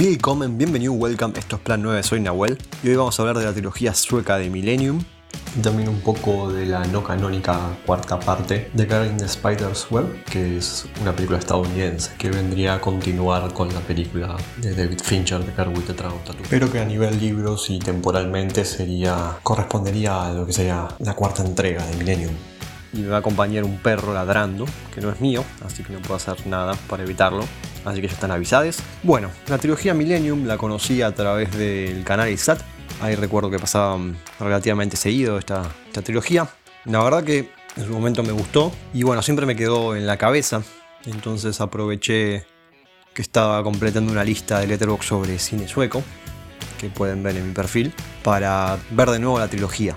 Bienvenido, welcome, esto es Plan 9, soy Nahuel. Y hoy vamos a hablar de la trilogía sueca de Millennium. Y también un poco de la no canónica cuarta parte de Girl in the Spider's Web, que es una película estadounidense que vendría a continuar con la película de David Fincher de Girl with the Dragon Tattoo, pero que a nivel libros y temporalmente sería correspondería a lo que sería la cuarta entrega de Millennium y me va a acompañar un perro ladrando, que no es mío, así que no puedo hacer nada para evitarlo. Así que ya están avisades. Bueno, la trilogía Millennium la conocí a través del canal ISAT. Ahí recuerdo que pasaba relativamente seguido esta, esta trilogía. La verdad que en su momento me gustó y bueno, siempre me quedó en la cabeza. Entonces aproveché que estaba completando una lista de Letterboxd sobre cine sueco, que pueden ver en mi perfil, para ver de nuevo la trilogía.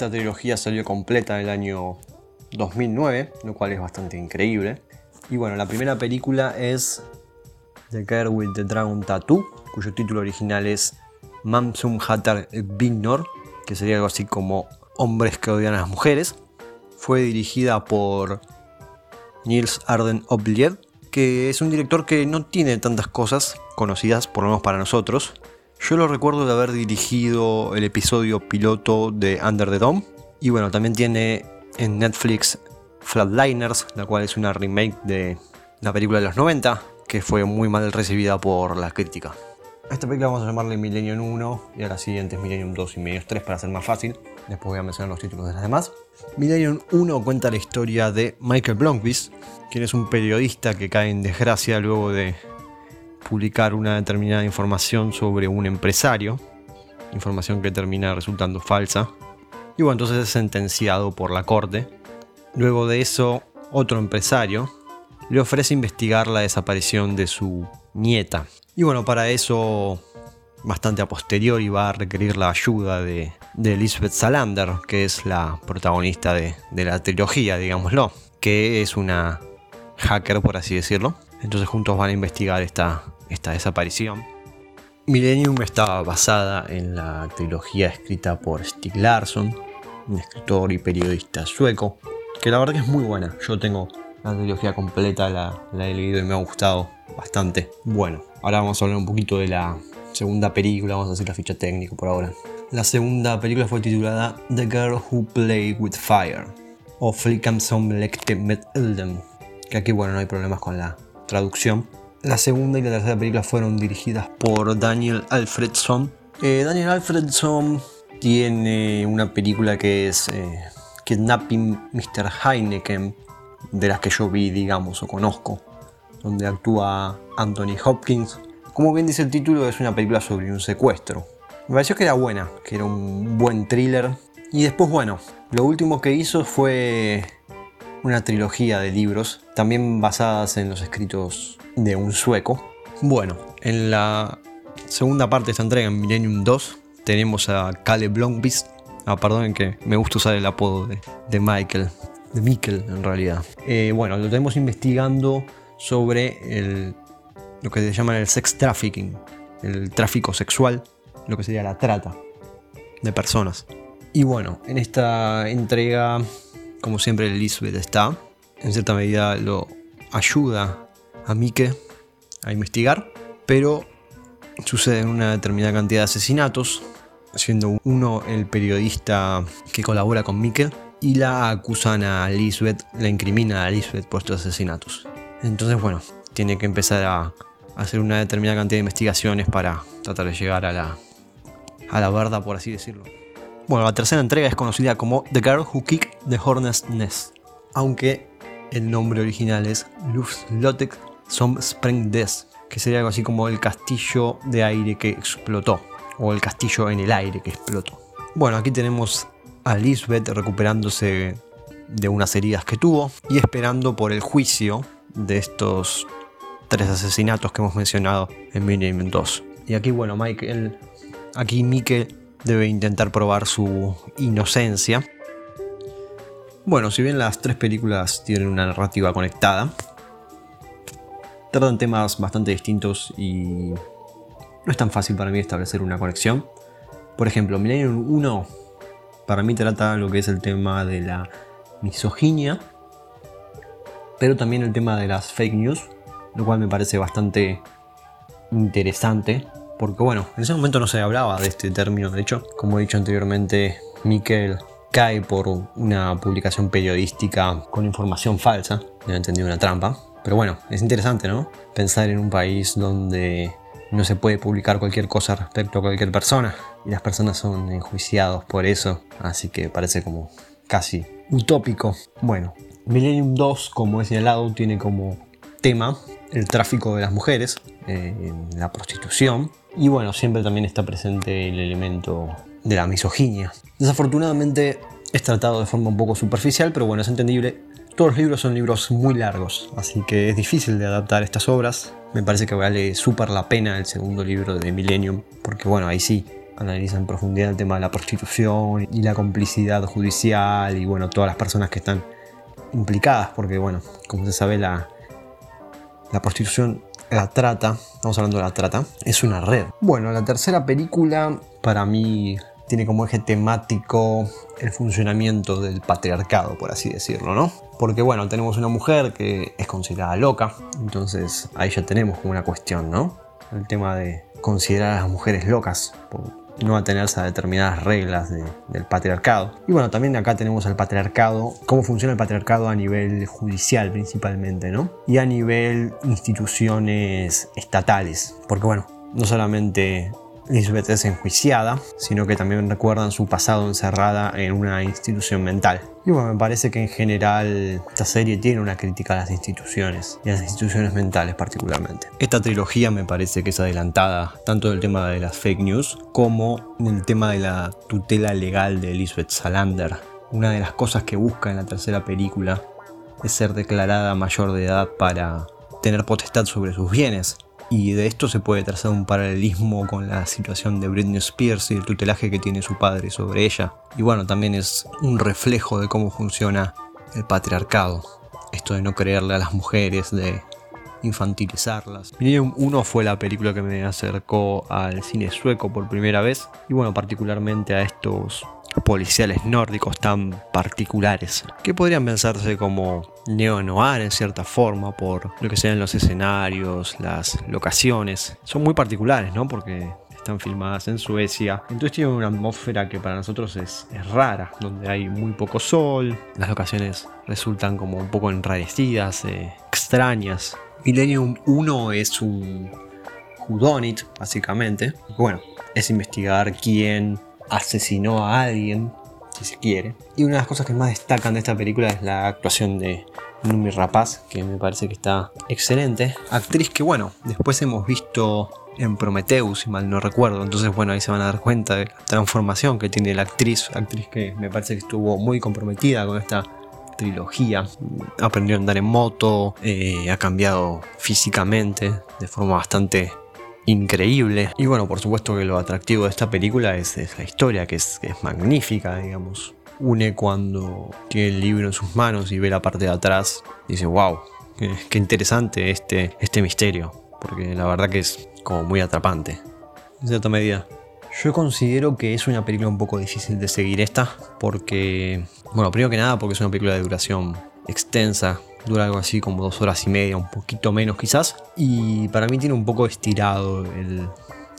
Esta trilogía salió completa en el año 2009, lo cual es bastante increíble. Y bueno, la primera película es The Girl with the Dragon Tattoo, cuyo título original es Mamsum Hattar Bignor, que sería algo así como Hombres que odian a las mujeres. Fue dirigida por Niels Arden Oblied, que es un director que no tiene tantas cosas conocidas, por lo menos para nosotros. Yo lo recuerdo de haber dirigido el episodio piloto de Under the Dome. Y bueno, también tiene en Netflix Flatliners, la cual es una remake de la película de los 90, que fue muy mal recibida por la crítica. A esta película vamos a llamarle Millennium 1 y a la siguiente es Millennium 2 y Millennium 3 para ser más fácil. Después voy a mencionar los títulos de las demás. Millennium 1 cuenta la historia de Michael Blomqvist, quien es un periodista que cae en desgracia luego de publicar una determinada información sobre un empresario, información que termina resultando falsa, y bueno, entonces es sentenciado por la corte. Luego de eso, otro empresario le ofrece investigar la desaparición de su nieta. Y bueno, para eso, bastante a posteriori, va a requerir la ayuda de, Elizabeth Salander, que es la protagonista de la trilogía, digámoslo, que es una hacker, por así decirlo. Entonces juntos van a investigar esta, esta desaparición. Millennium está basada en la trilogía escrita por Stig Larsson, un escritor y periodista sueco, que la verdad que es muy buena. Yo tengo la trilogía completa, la, he leído y me ha gustado bastante. Bueno, ahora vamos a hablar un poquito de la segunda película, vamos a hacer la ficha técnica por ahora. La segunda película fue titulada The Girl Who Played with Fire, o Flickam som lekte med elden, que aquí bueno no hay problemas con la traducción. La segunda y la tercera película fueron dirigidas por Daniel Alfredson. Eh, Daniel Alfredson tiene una película que es eh, Kidnapping Mr. Heineken, de las que yo vi, digamos, o conozco, donde actúa Anthony Hopkins. Como bien dice el título, es una película sobre un secuestro. Me pareció que era buena, que era un buen thriller. Y después, bueno, lo último que hizo fue una trilogía de libros, también basadas en los escritos de un sueco. Bueno, en la segunda parte de esta entrega, en Millennium 2, tenemos a Kalle Blomqvist. Ah, perdonen que me gusta usar el apodo de, Michael, de Mikkel en realidad. Eh, bueno, lo tenemos investigando sobre el, lo que se llama el sex trafficking, el tráfico sexual, lo que sería la trata de personas. Y bueno, en esta entrega, como siempre, Elizabeth está. En cierta medida lo ayuda a Mike a investigar, pero suceden una determinada cantidad de asesinatos, siendo uno el periodista que colabora con Mike y la acusan a Lisbeth, la incrimina a Lisbeth por estos asesinatos. Entonces, bueno, tiene que empezar a hacer una determinada cantidad de investigaciones para tratar de llegar a la, a la verdad, por así decirlo. Bueno, la tercera entrega es conocida como The Girl Who Kicked the Hornet's Nest, aunque el nombre original es Luftslottek som Sprengdes, que sería algo así como el castillo de aire que explotó, o el castillo en el aire que explotó. Bueno, aquí tenemos a Lisbeth recuperándose de unas heridas que tuvo y esperando por el juicio de estos tres asesinatos que hemos mencionado en Minimum 2. Y aquí, bueno, Michael, aquí Mike debe intentar probar su inocencia. Bueno, si bien las tres películas tienen una narrativa conectada, tratan temas bastante distintos y no es tan fácil para mí establecer una conexión. Por ejemplo, Millennium 1 para mí trata lo que es el tema de la misoginia, pero también el tema de las fake news, lo cual me parece bastante interesante, porque bueno, en ese momento no se hablaba de este término, de hecho, como he dicho anteriormente, Mikel cae por una publicación periodística con información falsa, he entendido una trampa, pero bueno, es interesante, ¿no? Pensar en un país donde no se puede publicar cualquier cosa respecto a cualquier persona y las personas son enjuiciados por eso, así que parece como casi utópico. Bueno, Millennium 2, como he señalado, tiene como tema el tráfico de las mujeres, eh, la prostitución y bueno, siempre también está presente el elemento de la misoginia. Desafortunadamente es tratado de forma un poco superficial, pero bueno, es entendible. Todos los libros son libros muy largos, así que es difícil de adaptar estas obras. Me parece que vale súper la pena el segundo libro de Millennium, porque bueno, ahí sí analiza en profundidad el tema de la prostitución y la complicidad judicial y bueno, todas las personas que están implicadas, porque bueno, como se sabe, la, la prostitución, la trata, estamos hablando de la trata, es una red. Bueno, la tercera película para mí tiene como eje temático el funcionamiento del patriarcado, por así decirlo, ¿no? Porque bueno, tenemos una mujer que es considerada loca, entonces ahí ya tenemos como una cuestión, ¿no? El tema de considerar a las mujeres locas no atenerse a determinadas reglas del patriarcado. Y bueno, también acá tenemos al patriarcado, cómo funciona el patriarcado a nivel judicial principalmente, ¿no? Y a nivel instituciones estatales, porque bueno, no solamente Elizabeth es enjuiciada, sino que también recuerdan su pasado encerrada en una institución mental. Y bueno, me parece que en general esta serie tiene una crítica a las instituciones y a las instituciones mentales particularmente. Esta trilogía me parece que es adelantada tanto del tema de las fake news como del tema de la tutela legal de Elizabeth Salander. Una de las cosas que busca en la tercera película es ser declarada mayor de edad para tener potestad sobre sus bienes y de esto se puede trazar un paralelismo con la situación de Britney Spears y el tutelaje que tiene su padre sobre ella. Y bueno, también es un reflejo de cómo funciona el patriarcado. Esto de no creerle a las mujeres, de infantilizarlas. Millennium 1 fue la película que me acercó al cine sueco por primera vez y bueno, particularmente a estos policiales nórdicos tan particulares, que podrían pensarse como neo-noir en cierta forma por lo que sean los escenarios, las locaciones. Son muy particulares, ¿no? Porque están filmadas en Suecia. Entonces tiene una atmósfera que para nosotros es, rara, donde hay muy poco sol, las locaciones resultan como un poco enrarecidas, eh, extrañas. Millennium 1 es un Whodunit, básicamente. Bueno, es investigar quién asesinó a alguien, si se quiere. Y una de las cosas que más destacan de esta película es la actuación de Numi Rapaz, que me parece que está excelente. Actriz que, bueno, después hemos visto en Prometheus, si mal no recuerdo. Entonces, bueno, ahí se van a dar cuenta de la transformación que tiene la actriz. Actriz que me parece que estuvo muy comprometida con esta trilogía. Aprendió a andar en moto, eh, ha cambiado físicamente de forma bastante increíble. Y bueno, por supuesto que lo atractivo de esta película es, la historia, que es, magnífica, digamos. Une cuando tiene el libro en sus manos y ve la parte de atrás, dice, wow, qué, interesante este, este misterio, porque la verdad que es como muy atrapante, en cierta medida. Yo considero que es una película un poco difícil de seguir esta, porque, bueno, primero que nada porque es una película de duración extensa, dura algo así como dos horas y media, un poquito menos quizás. Y para mí tiene un poco estirado el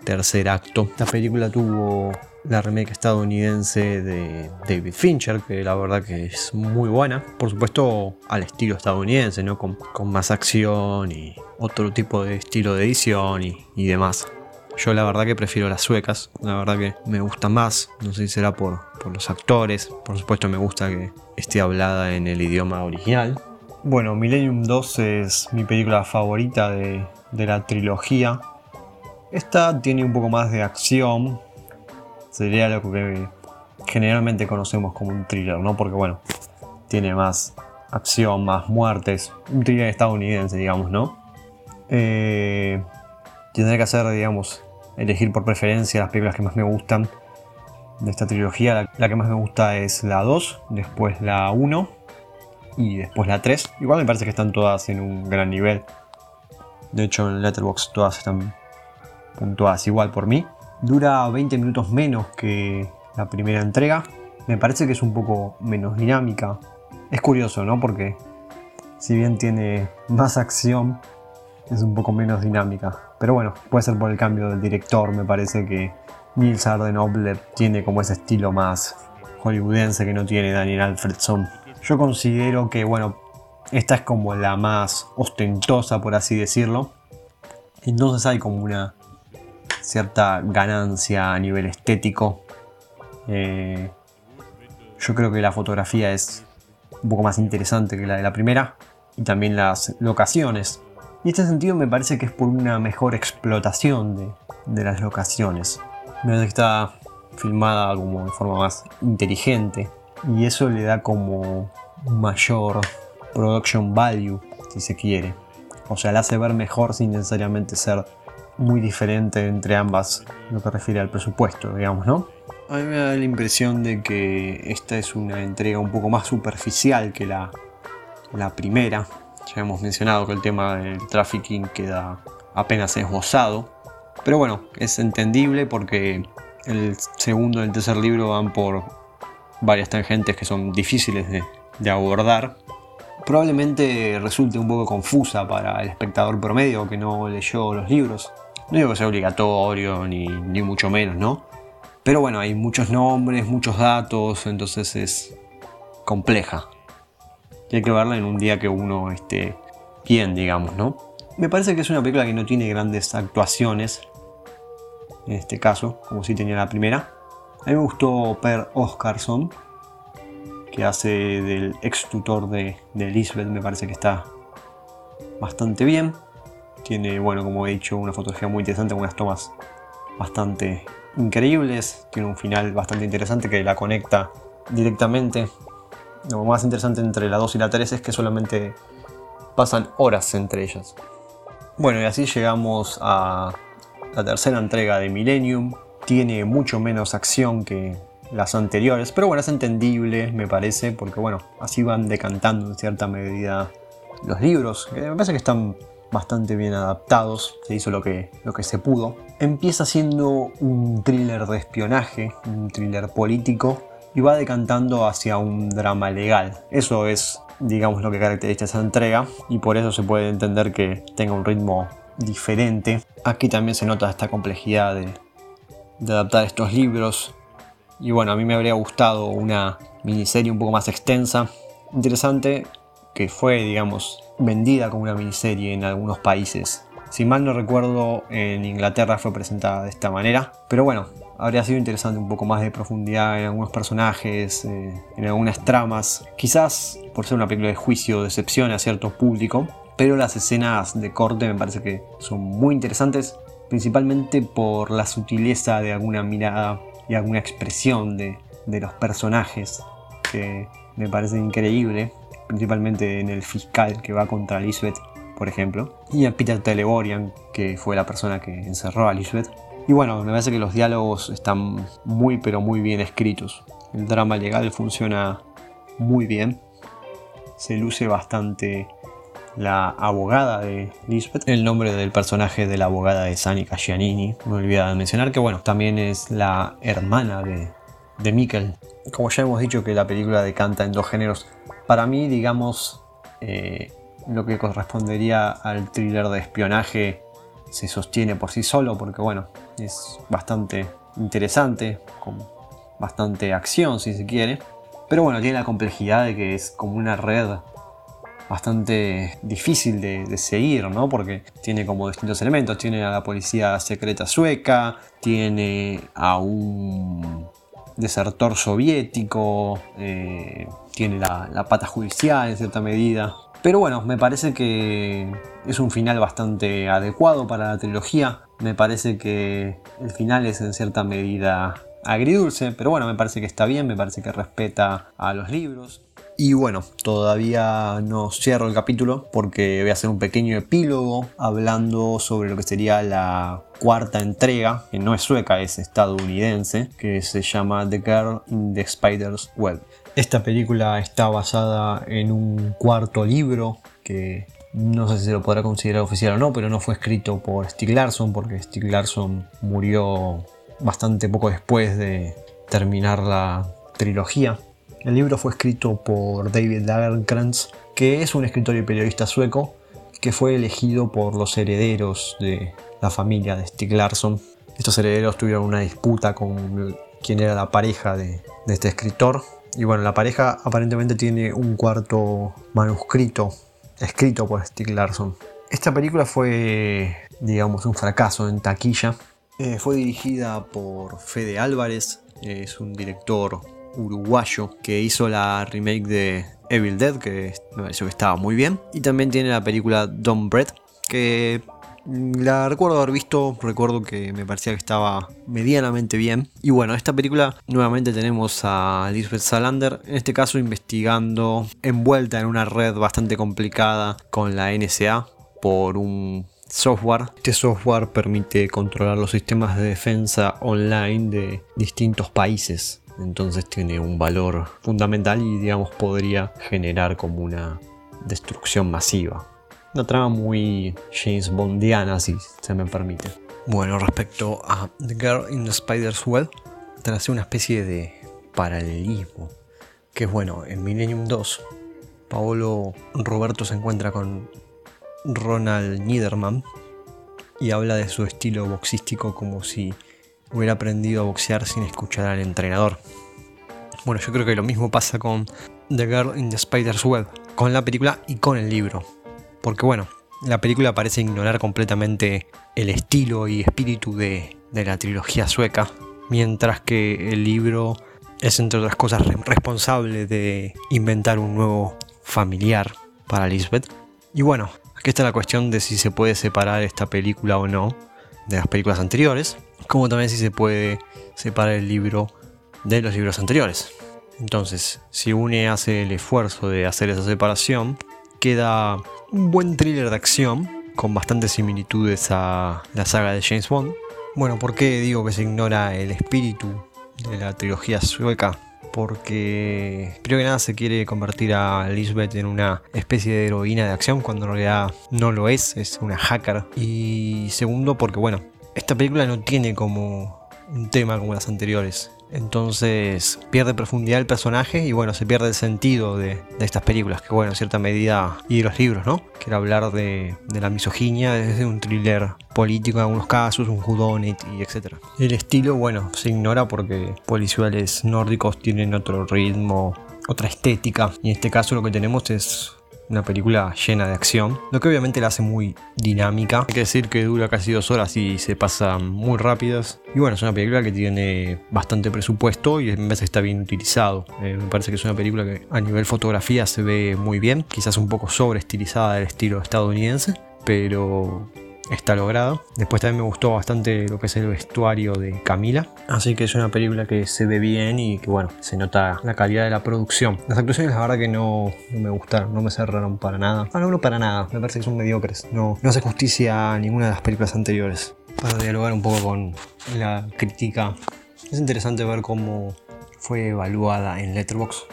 tercer acto. La película tuvo la remake estadounidense de David Fincher, que la verdad que es muy buena. Por supuesto, al estilo estadounidense, ¿no? Con, más acción y otro tipo de estilo de edición y, demás. Yo la verdad que prefiero las suecas, la verdad que me gustan más, no sé si será por los actores, por supuesto me gusta que esté hablada en el idioma original, bueno, Millennium 2 es mi película favorita de, la trilogía. Esta tiene un poco más de acción. Sería lo que generalmente conocemos como un thriller, ¿no? Porque bueno, tiene más acción, más muertes. Un thriller estadounidense, digamos, ¿no? Eh, tendré que hacer, digamos, elegir por preferencia las películas que más me gustan de esta trilogía. La, la que más me gusta es la 2, después la 1 y después la 3. Igual me parece que están todas en un gran nivel. De hecho, en Letterboxd todas están puntuadas igual por mí. Dura 20 minutos menos que la primera entrega. me parece que es un poco menos dinámica. Es curioso, ¿no? Porque si bien tiene más acción, es un poco menos dinámica. Pero bueno, puede ser por el cambio del director, me parece que Nils Arden Obler tiene como ese estilo más hollywoodense que no tiene Daniel Alfredson. Yo considero que, bueno, esta es como la más ostentosa, por así decirlo. Entonces hay como una cierta ganancia a nivel estético. Eh, yo creo que la fotografía es un poco más interesante que la de la primera. Y también las locaciones. Y en este sentido me parece que es por una mejor explotación de, de las locaciones. Me parece que está filmada como de forma más inteligente. Y eso le da como mayor production value, si se quiere. O sea, la hace ver mejor sin necesariamente ser muy diferente entre ambas, lo que refiere al presupuesto, digamos, ¿no? A mí me da la impresión de que esta es una entrega un poco más superficial que la, la primera. Ya hemos mencionado que el tema del trafficking queda apenas esbozado. Pero bueno, es entendible porque el segundo y el tercer libro van por varias tangentes que son difíciles de, abordar probablemente resulte un poco confusa para el espectador promedio que no leyó los libros. No digo que sea obligatorio, ni, mucho menos, ¿no? Pero bueno, hay muchos nombres, muchos datos, entonces es compleja. Y hay que verla en un día que uno esté bien, digamos, ¿no? Me parece que es una película que no tiene grandes actuaciones, en este caso, como si tenía la primera. A mí me gustó Per Oscarson, que hace del ex tutor de, de Lisbeth, me parece que está bastante bien. Tiene, bueno, como he dicho, una fotografía muy interesante, unas tomas bastante increíbles. Tiene un final bastante interesante que la conecta directamente. Lo más interesante entre la 2 y la 3 es que solamente pasan horas entre ellas. Bueno, y así llegamos a la tercera entrega de Millennium. Tiene mucho menos acción que, las anteriores, pero bueno, es entendible, me parece, porque bueno, así van decantando en cierta medida los libros, que me parece que están bastante bien adaptados, se hizo lo que, lo que se pudo. Empieza siendo un thriller de espionaje, un thriller político, y va decantando hacia un drama legal. Eso es, digamos, lo que caracteriza esa entrega, y por eso se puede entender que tenga un ritmo diferente. Aquí también se nota esta complejidad de, de adaptar estos libros y bueno, a mí me habría gustado una miniserie un poco más extensa, interesante, que fue, digamos, vendida como una miniserie en algunos países. Si mal no recuerdo, en Inglaterra fue presentada de esta manera. Pero bueno, habría sido interesante un poco más de profundidad en algunos personajes, eh, en algunas tramas. Quizás por ser una película de juicio decepcione a cierto público, pero las escenas de corte me parece que son muy interesantes, principalmente por la sutileza de alguna mirada y alguna expresión de, los personajes que me parece increíble, principalmente en el fiscal que va contra Lisbeth, por ejemplo, y a Peter Teleborian, que fue la persona que encerró a Lisbeth. Y bueno, me parece que los diálogos están muy pero muy bien escritos. El drama legal funciona muy bien. Se luce bastante la abogada de Lisbeth, el nombre del personaje de la abogada de Sanika Giannini. Me olvidaba de mencionar que, bueno, también es la hermana de, de Mikkel. Como ya hemos dicho que la película decanta en dos géneros, para mí, digamos, eh, lo que correspondería al thriller de espionaje se sostiene por sí solo, porque, bueno, es bastante interesante, con bastante acción, si se quiere. Pero bueno, tiene la complejidad de que es como una red bastante difícil de, seguir, ¿no? Porque tiene como distintos elementos. Tiene a la policía secreta sueca, tiene a un desertor soviético, eh, tiene la, la pata judicial en cierta medida. Pero bueno, me parece que es un final bastante adecuado para la trilogía. Me parece que el final es en cierta medida agridulce, pero bueno, me parece que está bien, me parece que respeta a los libros. Y bueno, todavía no cierro el capítulo porque voy a hacer un pequeño epílogo hablando sobre lo que sería la cuarta entrega, que no es sueca, es estadounidense, que se llama The Girl in the Spider's Web. Esta película está basada en un cuarto libro que no sé si se lo podrá considerar oficial o no, pero no fue escrito por Stieg Larsson porque Stieg Larsson murió bastante poco después de terminar la trilogía. El libro fue escrito por David Lagerkrantz, que es un escritor y periodista sueco que fue elegido por los herederos de la familia de Stieg Larsson. Estos herederos tuvieron una disputa con quien era la pareja de, este escritor. Y bueno, la pareja aparentemente tiene un cuarto manuscrito escrito por Stieg Larsson. Esta película fue, digamos, un fracaso en taquilla. Eh, fue dirigida por Fede Álvarez, es un director uruguayo que hizo la remake de Evil Dead, que me pareció que estaba muy bien. Y también tiene la película Don't Bread, que la recuerdo haber visto, recuerdo que me parecía que estaba medianamente bien. Y bueno, esta película nuevamente tenemos a Lisbeth Salander, en este caso investigando, envuelta en una red bastante complicada con la NSA por un software. Este software permite controlar los sistemas de defensa online de distintos países. Entonces tiene un valor fundamental y digamos podría generar como una destrucción masiva. Una trama muy James Bondiana si se me permite. Bueno, respecto a The Girl in the Spider's Web, trace una especie de paralelismo. Que es bueno, en Millennium 2, Paolo Roberto se encuentra con Ronald Niederman y habla de su estilo boxístico como si hubiera aprendido a boxear sin escuchar al entrenador. Bueno, yo creo que lo mismo pasa con The Girl in the Spider's Web, con la película y con el libro. Porque bueno, la película parece ignorar completamente el estilo y espíritu de, de la trilogía sueca, mientras que el libro es entre otras cosas responsable de inventar un nuevo familiar para Lisbeth. Y bueno, Aquí está la cuestión de si se puede separar esta película o no de las películas anteriores, como también si se puede separar el libro de los libros anteriores. Entonces, si UNE hace el esfuerzo de hacer esa separación, queda un buen thriller de acción con bastantes similitudes a la saga de James Bond. Bueno, ¿por qué digo que se ignora el espíritu de la trilogía sueca? porque primero que nada se quiere convertir a Lisbeth en una especie de heroína de acción cuando en realidad no lo es, es una hacker. Y segundo porque bueno, esta película no tiene como un tema como las anteriores. Entonces pierde profundidad el personaje y bueno, se pierde el sentido de, estas películas, que bueno, en cierta medida, y de los libros, ¿no? Quiero hablar de, la misoginia desde un thriller político en algunos casos, un whodunit y etc. El estilo, bueno, se ignora porque policiales nórdicos tienen otro ritmo, otra estética, y en este caso lo que tenemos es una película llena de acción, lo que obviamente la hace muy dinámica. Hay que decir que dura casi dos horas y se pasan muy rápidas. Y bueno, es una película que tiene bastante presupuesto y en vez está bien utilizado. Eh, me parece que es una película que a nivel fotografía se ve muy bien, quizás un poco sobreestilizada del estilo estadounidense, pero está logrado. Después también me gustó bastante lo que es el vestuario de Camila. Así que es una película que se ve bien y que bueno, se nota la calidad de la producción. Las actuaciones la verdad que no, me gustaron, no me cerraron para nada. Ah, no, no para nada, me parece que son mediocres. No, no hace justicia a ninguna de las películas anteriores. Para dialogar un poco con la crítica, es interesante ver cómo fue evaluada en Letterboxd.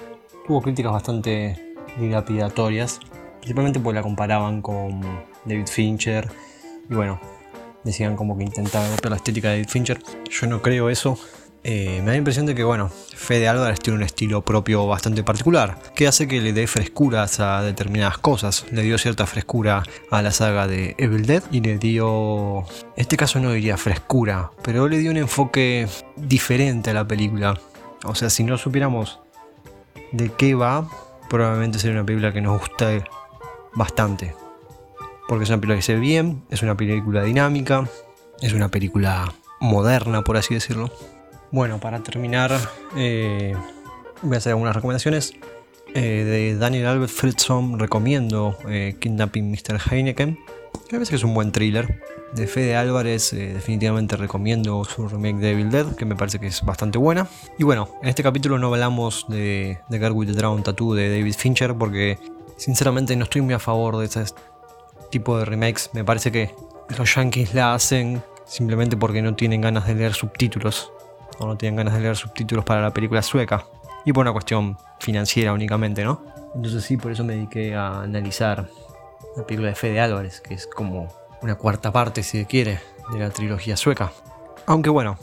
Tuvo críticas bastante dilapidatorias, principalmente porque la comparaban con David Fincher y bueno, decían como que intentaba adoptar la estética de David Fincher. Yo no creo eso. Eh, me da la impresión de que, bueno, Fede Álvarez tiene un estilo propio bastante particular, que hace que le dé frescuras a determinadas cosas. Le dio cierta frescura a la saga de Evil Dead y le dio, en este caso no diría frescura, pero le dio un enfoque diferente a la película. O sea, si no supiéramos de qué va, probablemente sería una película que nos guste bastante porque es una película que se ve bien, es una película dinámica, es una película moderna, por así decirlo. Bueno, para terminar, eh, voy a hacer algunas recomendaciones. Eh, de Daniel Albert Fritzson recomiendo eh, Kidnapping Mr. Heineken, que a veces es un buen thriller. De Fede Álvarez definitivamente recomiendo su remake de Evil Dead, que me parece que es bastante buena. Y bueno, en este capítulo no hablamos de, de Girl with the Dragon Tattoo de David Fincher, porque sinceramente no estoy muy a favor de esa tipo de remakes. Me parece que los yankees la hacen simplemente porque no tienen ganas de leer subtítulos. O no tienen ganas de leer subtítulos para la película sueca. Y por una cuestión financiera únicamente, ¿no? Entonces sí, por eso me dediqué a analizar la película de Fede Álvarez, que es como una cuarta parte, si se quiere, de la trilogía sueca. Aunque bueno,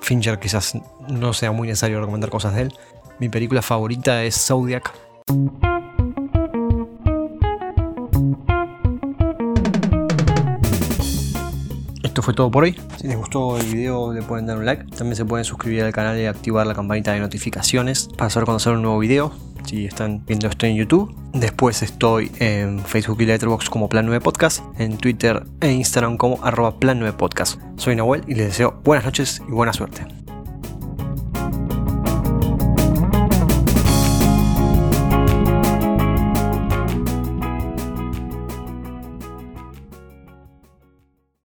Fincher quizás no sea muy necesario recomendar cosas de él. Mi película favorita es Zodiac. Esto fue todo por hoy. Si les gustó el video le pueden dar un like. También se pueden suscribir al canal y activar la campanita de notificaciones para saber cuando sale un nuevo video. Si están viendo esto en YouTube. Después estoy en Facebook y Letterboxd como Plan 9 Podcast. En Twitter e Instagram como arroba Plan 9 Podcast. Soy Nahuel y les deseo buenas noches y buena suerte.